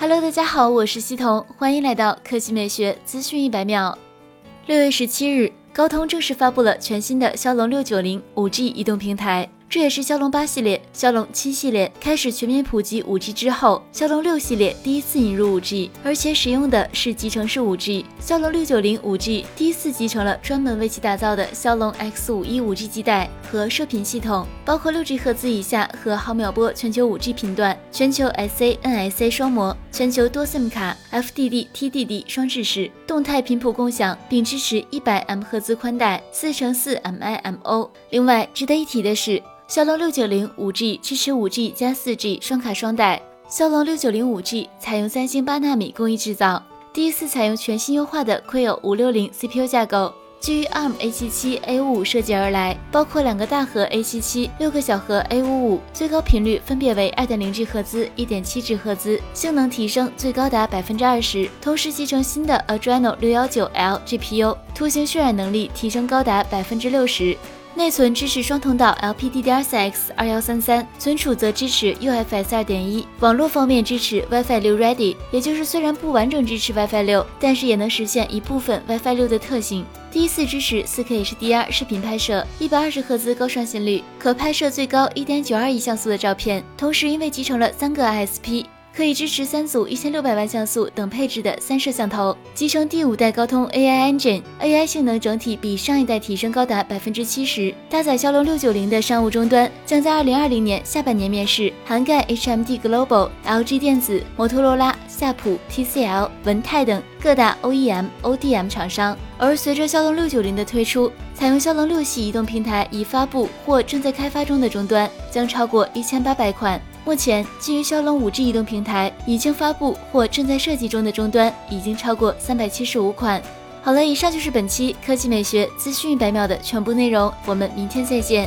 Hello，大家好，我是西彤，欢迎来到科技美学资讯一百秒。六月十七日，高通正式发布了全新的骁龙六九零五 G 移动平台。这也是骁龙八系列、骁龙七系列开始全面普及 5G 之后，骁龙六系列第一次引入 5G，而且使用的是集成式 5G。骁龙六九零 5G 第一次集成了专门为其打造的骁龙 X 五一 5G 基带和射频系统，包括 6G 赫兹以下和毫秒波全球 5G 频段，全球 SA、NSA 双模，全球多 SIM 卡，FDD、TDD 双制式，动态频谱共享，并支持 100M 赫兹宽带，四乘四 MIMO。另外值得一提的是。骁龙六九零五 G 支持五 G 加四 G 双卡双待。骁龙六九零五 G 采用三星八纳米工艺制造，第一次采用全新优化的 Kryo 五六零 CPU 架构，基于 ARM A 七七 A 五五设计而来，包括两个大核 A 七七，六个小核 A 五五，最高频率分别为二点零 G 赫兹、一点七 G 赫兹，性能提升最高达百分之二十。同时集成新的 Adreno 六幺九 L GPU，图形渲染能力提升高达百分之六十。内存支持双通道 LPDDR4X 二幺三三，存储则支持 UFS 二点一。网络方面支持 WiFi 六 Ready，也就是虽然不完整支持 WiFi 六，但是也能实现一部分 WiFi 六的特性。第一次支持 4K HDR 视频拍摄，一百二十赫兹高刷新率，可拍摄最高一点九二亿像素的照片。同时，因为集成了三个 ISP。可以支持三组一千六百万像素等配置的三摄像头，集成第五代高通 AI Engine，AI 性能整体比上一代提升高达百分之七十。搭载骁龙六九零的商务终端将在二零二零年下半年面世，涵盖 HMD Global、LG 电子、摩托罗拉、夏普、TCL、文泰等各大 OEM、ODM 厂商。而随着骁龙六九零的推出，采用骁龙六系移动平台已发布或正在开发中的终端将超过一千八百款。目前，基于骁龙五 G 移动平台已经发布或正在设计中的终端已经超过三百七十五款。好了，以上就是本期科技美学资讯一百秒的全部内容，我们明天再见。